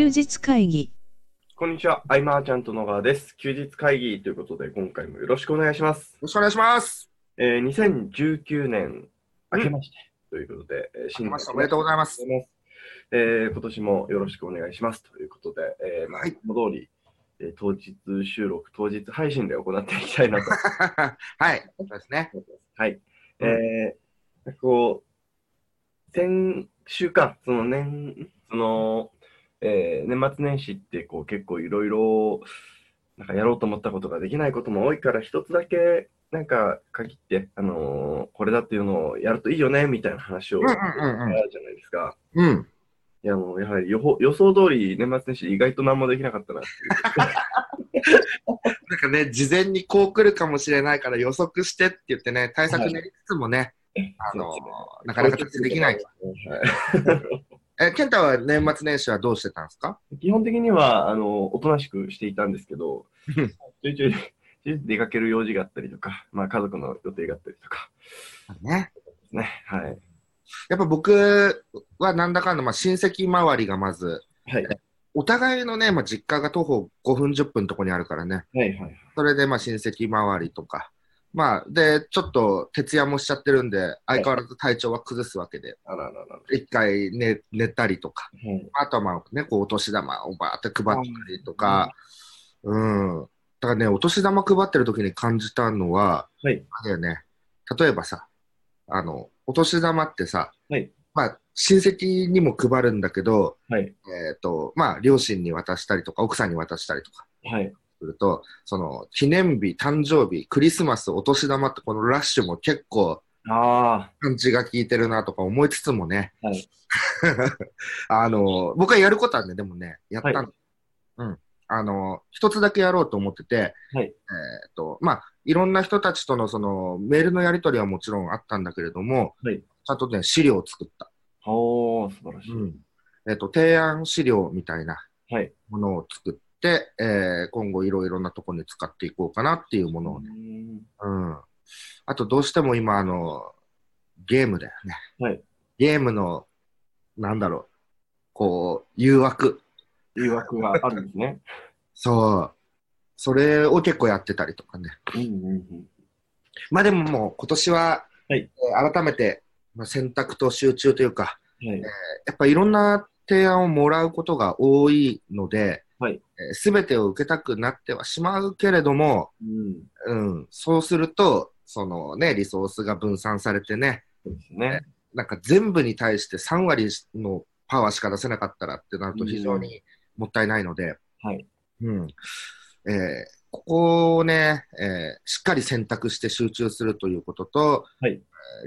休日会議こんにちは、アイマーちゃんと野川です。休日会議ということで、今回もよろしくお願いします。よろしくお願いします。えー、2019年明けまして、ということで、えー、明けまして年おめでとうございます。えー、今年もよろしくお願いしますということで、えー、まあ、はいいつも通り、えー当日収録、当日配信で行っていきたいなと はい、そうですね。思います。はい。うんえー、こう、先週か、その年、その、えー年末年始ってこう結構いろいろなんかやろうと思ったことができないことも多いから一つだけなんか限って、あのーこれだっていうのをやるといいよねみたいな話をうんあうんうんうんるじゃないですか。うん。いやもうやはり予報予想通り年末年始意外と何もできなかったなっていう。なんかね、事前にこう来るかもしれないから予測してって言ってね、対策練りつつもね、あのーなかなか達成できない。はいえ、健太は年末年始はどうしてたんですか？基本的にはあのおとなしくしていたんですけど、ちょいちょいちょい出かける用事があったりとか、まあ、家族の予定があったりとかね。ね。はい。やっぱ僕はなんだかんだ、まあ、親戚周りがまず、はい。お互いのね、まあ、実家が徒歩5分、10分のとこにあるからね、はいはい。それでまあ親戚周りとか、まあ、で、ちょっと徹夜もしちゃってるんで、相変わらず体調は崩すわけで、あらららら。一回寝寝たりとか、はい。あとはまあね、こうお年玉をバーって配ったりとか、うん。だからね、お年玉配ってる時に感じたのは、はい。あれだよね、例えばさ、あの、お年玉ってさ、はいまあ、親戚にも配るんだけど、はい。えっ、と、まあ、両親に渡したりとか、奥さんに渡したりとかはい。すると、その、記念日、誕生日、クリスマス、お年玉ってこのラッシュも結構、あパンチが効いてるなとか思いつつもね、はい あの、僕はやることはね、でもね、やったの。はうん。あの、一つだけやろうと思ってて、はいえっ、と、まあ、いろんな人たちとのその、メールのやり取りはもちろんあったんだけれども、はいちゃんとね、資料を作った。あ。おー、素晴らしい。うん。えっ、と、提案資料みたいなはい。ものを作って、えー今後いろいろなところに使っていこうかなっていうものをね。うん。あと、どうしても今、あの、ゲームだよね。はい。ゲームの、なんだろう、こう、誘惑。誘惑があるんですね。そう。それを結構やってたりとかね。うんうんうん。まあでももう今年は、はいえー改めて、まあ、選択と集中というか、はい。やっぱいろんな提案をもらうことが多いので、はいすべてを受けたくなってはしまうけれども、うん。うん、そうすると、そのね、リソースが分散されてね、そうですね。なんか全部に対して3割のパワーしか出せなかったらってなると非常にもったいないので、はい。うんえーここをね、えーしっかり選択して集中するということと、はいえ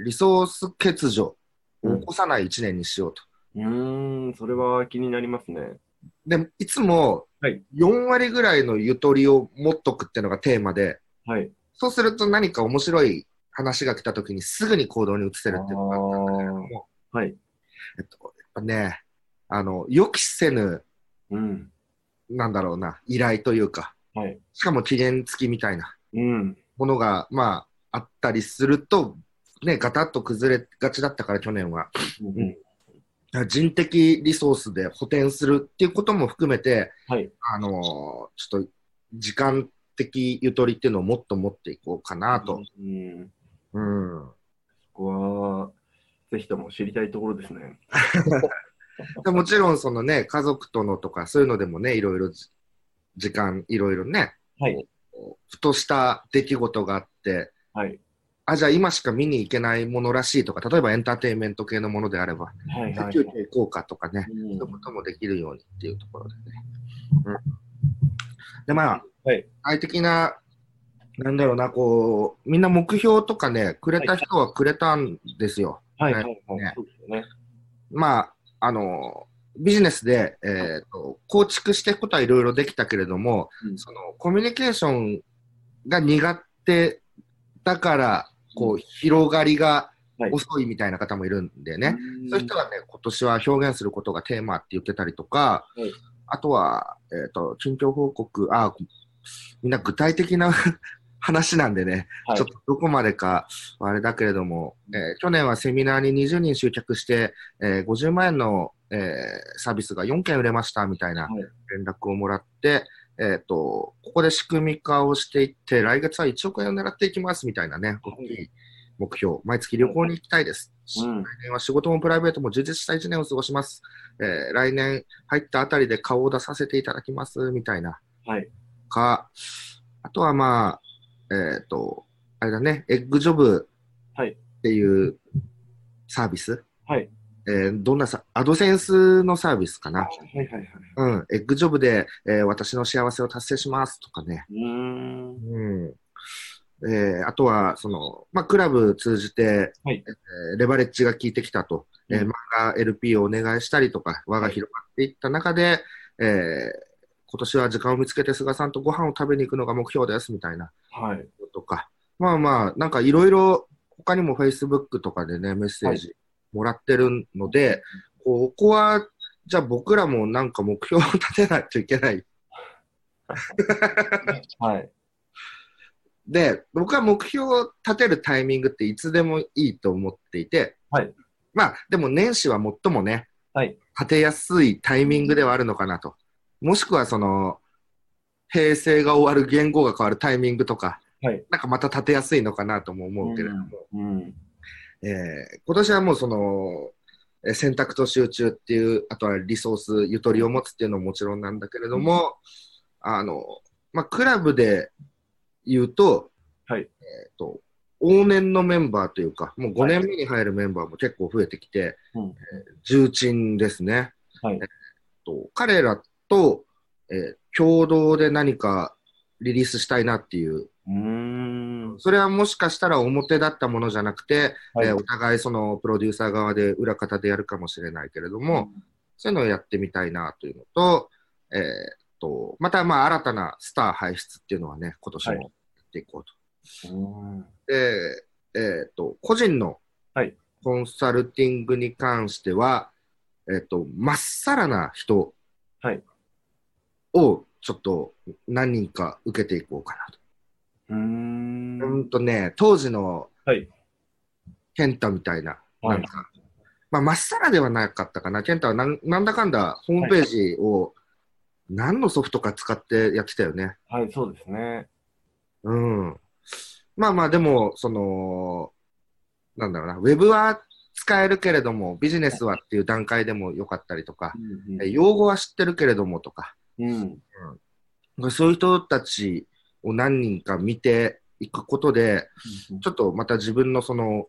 ーリソース欠如を起こさない1年にしようと。うーん、それは気になりますね。で、いつもはい4割ぐらいのゆとりを持っとくっていうのがテーマで、はい。そうすると何か面白い話が来た時にすぐに行動に移せるっていうのがあったんだけれども、はい。えっと、やっぱね、あの、予期せぬ、うん。なんだろうな、依頼というか、はい。しかも期限付きみたいなうん。ものが、まあ、あったりすると、ね、ガタッと崩れがちだったから去年は。うん。人的リソースで補填するっていうことも含めて、はい。あのーちょっと時間的ゆとりっていうのをもっと持っていこうかなと。うん。うん。そこは、ぜひとも知りたいところですね。でもちろんそのね、家族とのとかそういうのでもね、いろいろじ時間、いろいろね、はい。ふとした出来事があって、はい。あ、じゃあ今しか見に行けないものらしいとか、例えばエンターテインメント系のものであれば、はい。はい。休憩行こうかとかね、うんそういうこともできるようにっていうところでね。うん、で、まあ、はい。具体的な、なんだろうな、こう、みんな目標とかね、くれた人はくれたんですよ。はい。はい。はいね。そうですよね。まあ、あの、ビジネスで、えーと構築していくことはいろいろできたけれども、うんそのコミュニケーションが苦手だから、こう、広がりがはい。遅いみたいな方もいるんでね。うん。そういう人がね、今年は表現することがテーマって言ってたりとか、はい。あとは、えっ、と、近況報告、あ、みんな具体的な 話なんでね、はい。ちょっとどこまでかあれだけれども、えー去年はセミナーに20人集客して、えー50万円の、えーサービスが4件売れましたみたいなはい。連絡をもらって、えっ、と、ここで仕組み化をしていって、来月は1億円を狙っていきますみたいなね、大きい目標。毎月旅行に行きたいです。うん来年は仕事もプライベートも充実した1年を過ごします。えー来年入ったあたりで顔を出させていただきますみたいな。はい。か、あとはまあ、えっ、と、あれだね、エッグジョブはいっていうサービス、はい。えーどんなさ、アドセンスのサービスかな。はいはいはい。うん、エッグジョブで、えー私の幸せを達成しますとかね。うーん。うん。えーあとは、その、まあ、クラブ通じて、はいえーレバレッジが効いてきたと、えーうん漫画 LP をお願いしたりとか、輪が広がっていった中で、えー今年は時間を見つけて菅さんとご飯を食べに行くのが目標ですみたいなはい。とか、まあまあ、なんかいろいろ、他にも Facebook とかでね、メッセージもらってるので、ここは、じゃあ僕らもなんか目標を立てないといけないはい。で、僕は目標を立てるタイミングっていつでもいいと思っていて、はいまあ、でも年始は最もね、はい。立てやすいタイミングではあるのかなと。もしくはその、平成が終わる言語が変わるタイミングとか、はい。なんかまた立てやすいのかなとも思うけれども、うん。えー今年はもうその、えー選択と集中っていう、あとはリソース、ゆとりを持つっていうのももちろんなんだけれども、あの、まあ、クラブで言うと、はい。えっと、往年のメンバーというか、もう5年目に入るメンバーも結構増えてきて、うんえー重鎮ですね。はい。と彼らと、えー共同で何かリリースしたいなっていう、うそれはもしかしたら表だったものじゃなくて、はいえーお互いそのプロデューサー側で裏方でやるかもしれないけれども、そういうのをやってみたいなというのと、えーっと、またまあ新たなスター輩出っていうのはね、今年もやっていこうと。うん。で、えーっと、個人のはいコンサルティングに関しては、えーっと、まっさらな人はい。をちょっと何人か受けていこうかなと。うーん。うんとね、当時のはい。ケンタみたいな、はいなんか、まあ、まっさらではなかったかな。ケンタはなんなんだかんだホームページを何のソフトか使ってやってたよね。はい、そうですね。うん。まあまあ、でも、その、なんだろうな、ウェブは使えるけれども、ビジネスはっていう段階でもよかったりとか、え用語は知ってるけれどもとか、うん。そういう人たちを何人か見ていくことで、ちょっとまた自分のその、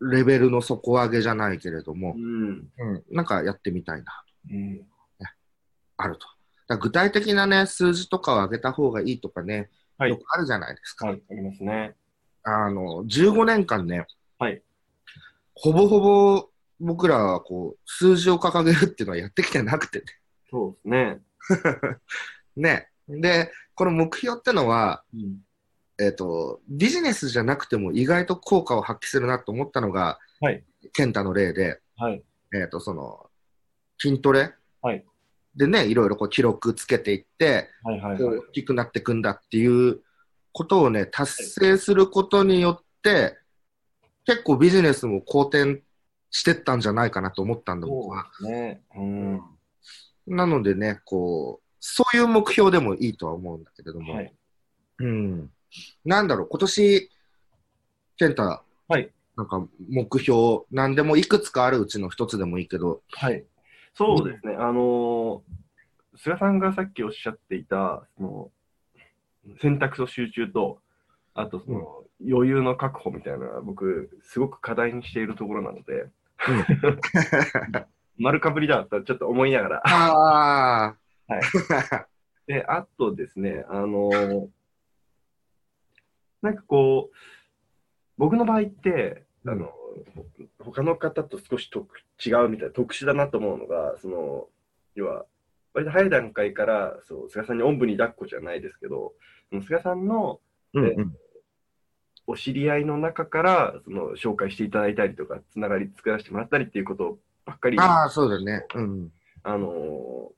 レベルの底上げじゃないけれどもう、ん。うん、なんかやってみたいな、うん。あると。具体的なね、数字とかを上げた方がいいとかね、はいよくあるじゃないですか。はい、ありますね。あの、15年間ね、はい。ほぼほぼ僕らはこう、数字を掲げるっていうのはやってきてなくてそうですね。ね。ね。で、この目標ってのは、うん。えっ、と、ビジネスじゃなくても意外と効果を発揮するなと思ったのが、はい。健太の例で、はい。えっ、と、その、筋トレ？はい。でね、いろいろこう記録つけていって、はいはいはい。大きくなっていくんだっていうことをね、達成することによって、結構ビジネスも好転してったんじゃないかなと思ったんだ、僕は。ね。うん。なのでね、こう、そういう目標でもいいとは思うんだけれども、はい。うん。なんだろう、今年、健太、はい。なんか目標、なんでもいくつかあるうちの一つでもいいけど、はい。そうですね。あのー菅さんがさっきおっしゃっていた、その、選択と集中と、あとその、余裕の確保みたいな僕、すごく課題にしているところなので、丸かぶりだったらちょっと思いながら。ああ、はいで、あとですね、あのーなんかこう、僕の場合って、あの、ほ他の方と少し特違うみたいな、特殊だなと思うのが、その、要は、割と早い段階から、そう、菅さんにおんぶに抱っこじゃないですけど、その菅さんのうんうん、お知り合いの中から、その、紹介していただいたりとか、つながり作らせてもらったりっていうことばっかりああ、そうだね。うん。あのー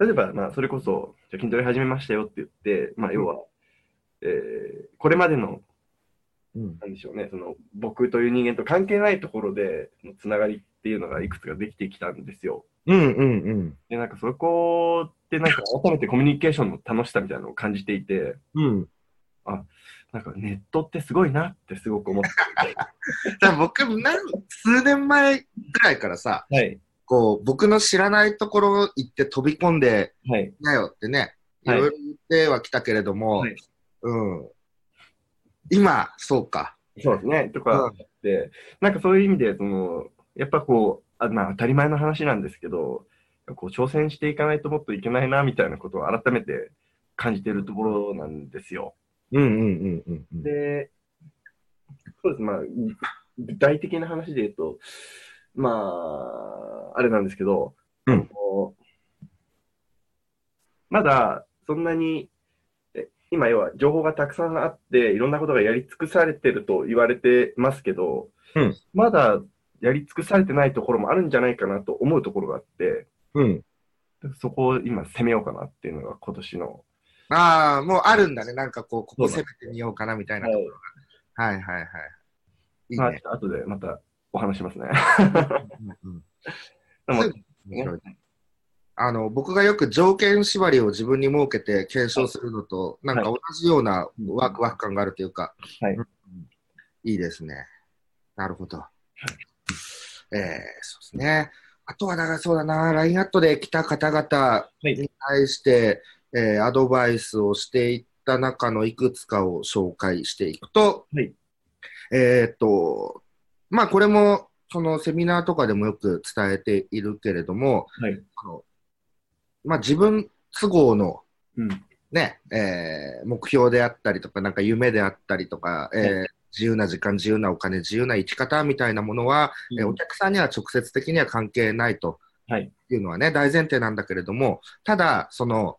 例えば、まあ、それこそ、じゃあ筋トレ始めましたよって言って、まあ、要は、えーこれまでの、うん。なんでしょうね、その僕という人間と関係ないところでのつながりっていうのがいくつかできてきたんですよ。うんうんうん。で、なんかそこってなんか 改めてコミュニケーションの楽しさみたいなのを感じていて、うん。なんかネットってすごいなってすごく思って 僕、なん数年前ぐらいからさ、て。はい。こう、僕の知らないところ行って飛び込んで、はい。なよってね、いろいろ言ってはきたけれども、はいうん。今、そうか。そうですね。とかうんあって、なんかそういう意味で、その、やっぱこう、あまあ当たり前の話なんですけど、こう挑戦していかないともっといけないな、みたいなことを改めて感じているところなんですよ。うんうんうんうんうん。で、そうです。まあ、具体的な話で言うと、まあ、あれなんですけど、うんまだそんなに、え今要は情報がたくさんあって、いろんなことがやり尽くされてると言われてますけど、うんまだやり尽くされてないところもあるんじゃないかなと思うところがあって、うん。そこを今攻めようかなっていうのが今年の、ああ、もうあるんだね。なんかこう、ここ攻めてみようかなみたいなところが。はいはいはい。いいまあ、ね。後でまたお話しますね。うんうん 面白いあの、僕がよく条件縛りを自分に設けて検証するのと、なんか同じようなワクワク感があるというか、はいうんいいですね。なるほど。えー、そうですね。あとは、だからそうだな、LINE アットで来た方々に対して、えーアドバイスをしていった中のいくつかを紹介していくと、はいえーっと、まあこれも、そのセミナーとかでもよく伝えているけれども、はい。あのまあ自分都合のうん。ね、えー目標であったりとか、なんか夢であったりとか、えー自由な時間、自由なお金、自由な生き方みたいなものは、えーお客さんには直接的には関係ないとはい。いうのはね、大前提なんだけれども、ただ、その、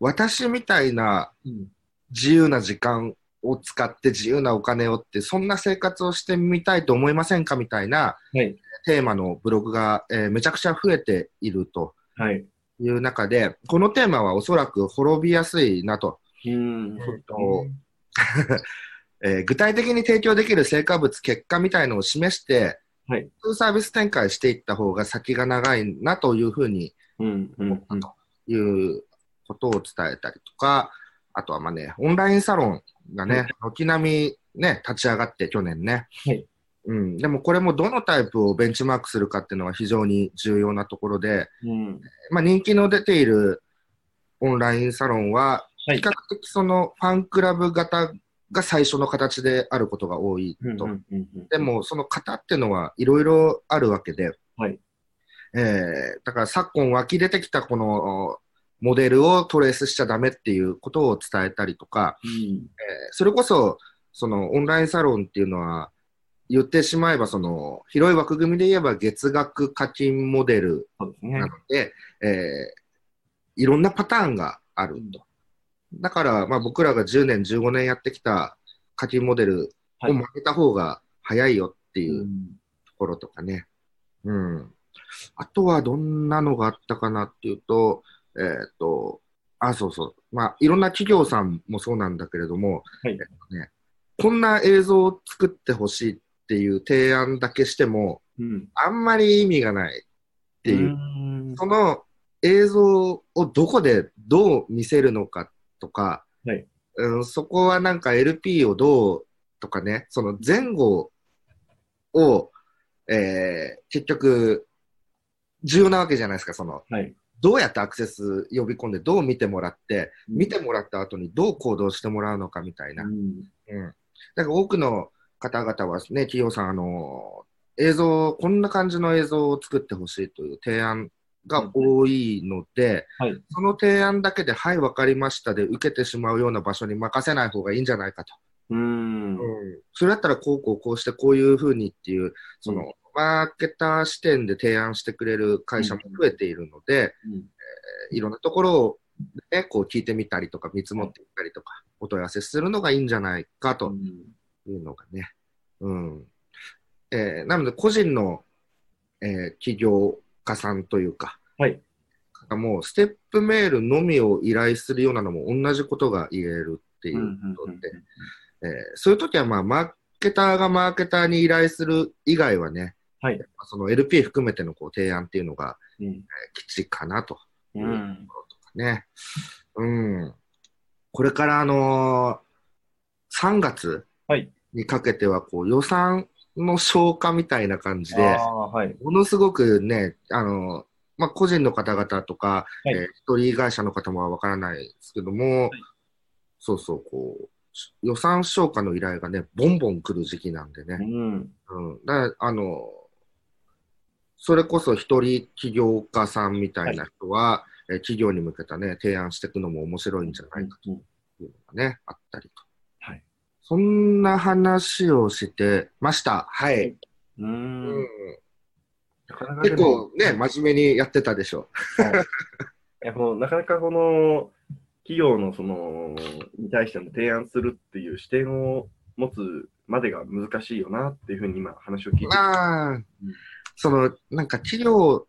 私みたいなうん。自由な時間を使って自由なお金をって、そんな生活をしてみたいと思いませんかみたいなはい。テーマのブログが、えーめちゃくちゃ増えているとはい。いう中で、このテーマはおそらく滅びやすいなと。うん。と えー具体的に提供できる成果物、結果みたいのを示して、はい。サービス展開していった方が先が長いなというふうにうん。うん。うん。いうことを伝えたりとか、あとはまあね、オンラインサロンがね、軒並みね、立ち上がって去年ね。はいうん、でもこれもどのタイプをベンチマークするかっていうのは非常に重要なところで、うん。まあ、人気の出ているオンラインサロンは、はい比較的そのファンクラブ型が最初の形であることが多いと。でも、その型っていうのはいろいろあるわけで、はい。えーだから昨今湧き出てきたこのモデルをトレースしちゃダメっていうことを伝えたりとか、うん。えーそれこそ、そのオンラインサロンっていうのは、言ってしまえば、その広い枠組みで言えば月額課金モデルそうですねな。ので、えーいろんなパターンがあると。だから、まあ、僕らが10年、15年やってきた課金モデルを曲げた方が早いよっていうところとかね。うん。あとはどんなのがあったかなっていうと、えーっと、あ、そうそう。まあ、いろんな企業さんもそうなんだけれども、はいえっとね、こんな映像を作ってほしいっていう提案だけしても、うん。あんまり意味がないっていう。うん。その映像をどこでどう見せるのかとか、はいうん、そこはなんか LP をどうとかね、その前後を、えー結局、重要なわけじゃないですか、その、はい。どうやってアクセス呼び込んで、どう見てもらって、見てもらった後にどう行動してもらうのかみたいな。うん。うん。だから多くの方々はね、企業さん、あの、映像、こんな感じの映像を作ってほしいという提案が多いので、はい。その提案だけで、はい、わかりましたで受けてしまうような場所に任せない方がいいんじゃないかと。うん。それだったら、こうこうこうしてこういうふうにっていう、その、うんマーケター視点で提案してくれる会社も増えているので、いろんなところを、ね、こう聞いてみたりとか、見積もってみたりとか、お問い合わせするのがいいんじゃないかというのがね。うん。えーなので、個人の、えー起業家さんというか、はい。もうステップメールのみを依頼するようなのも同じことが言えるっっていうことで、えーそういう時はまあ、マーケターがマーケターに依頼する以外はね、はい。その LP 含めてのこう提案っていうのが、うんえー基地かなとういうんところとかね。うん。これからあのー3月はい。にかけてはこう予算の消化みたいな感じで、はい。ものすごくね、あの、まあ、個人の方々とか、はいえー一人会社の方もわからないですけども、そうそう、こう、予算消化の依頼がね、ボンボン来る時期なんでうね。ん。うん。だからあの、それこそ一人起業家さんみたいな人は、えー企業に向けたね、提案していくのも面白いんじゃないかというのがね、あったりと。はい。そんな話をしてました。はい。う。うんんなかなかで結も構ね、真面目にやってたでしょ。いやもうなかなかこの企業のそのに対しての提案するっていう視点を持つまでが難しいよなっていうふうに今話を聞いて、まあ、その、なんか企業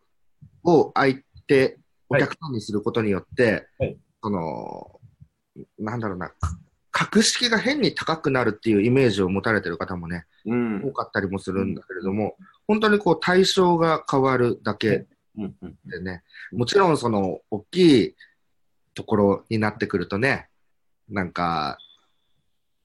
を相手、おはい客さんにすることによって、はいその、なんだろうな、格式が変に高くなるっていうイメージを持たれてる方もね、うん。多かったりもするんだけれども、本当にこう対象が変わるだけでね、もちろんその大きいところになってくるとね、なんか、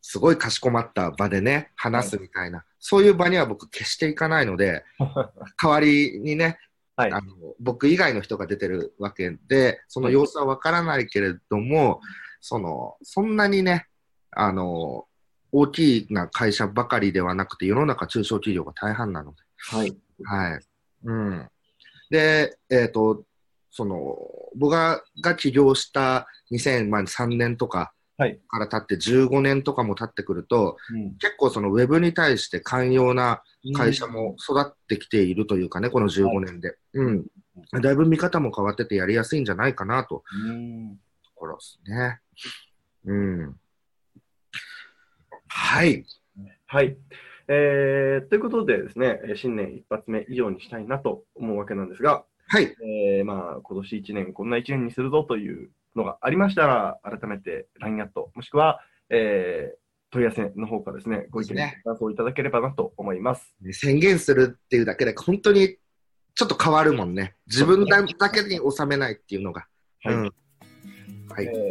すごいかしこまった場でね、話すみたいな、そういう場には僕決していかないので、代わりにね、はい。あの僕以外の人が出てるわけで、その様子はわからないけれども、その、そんなにね、あの、大きな会社ばかりではなくて、世の中中小企業が大半なので、はい。はい。うん。で、えっ、と、その、僕がが起業した2003年とかはいから経って15年とかも経ってくると、うん結構そのウェブに対して寛容な会社も育ってきているというかね、この15年で。うん。だいぶ見方も変わっててやりやすいんじゃないかなとうんところですね。うん。はい。はい。えー、ということでですね、えー新年一発目以上にしたいなと思うわけなんですが、はい。えー、まあ、今年1年、こんな1年にするぞというのがありましたら、改めて LINE アット、もしくは、えー、問い合わせの方からですね、ご意見、そうですねご感想いただければなと思います。宣言するっていうだけで、本当にちょっと変わるもんね。自分だだけに収めないっていうのが。はい。うんはい。えー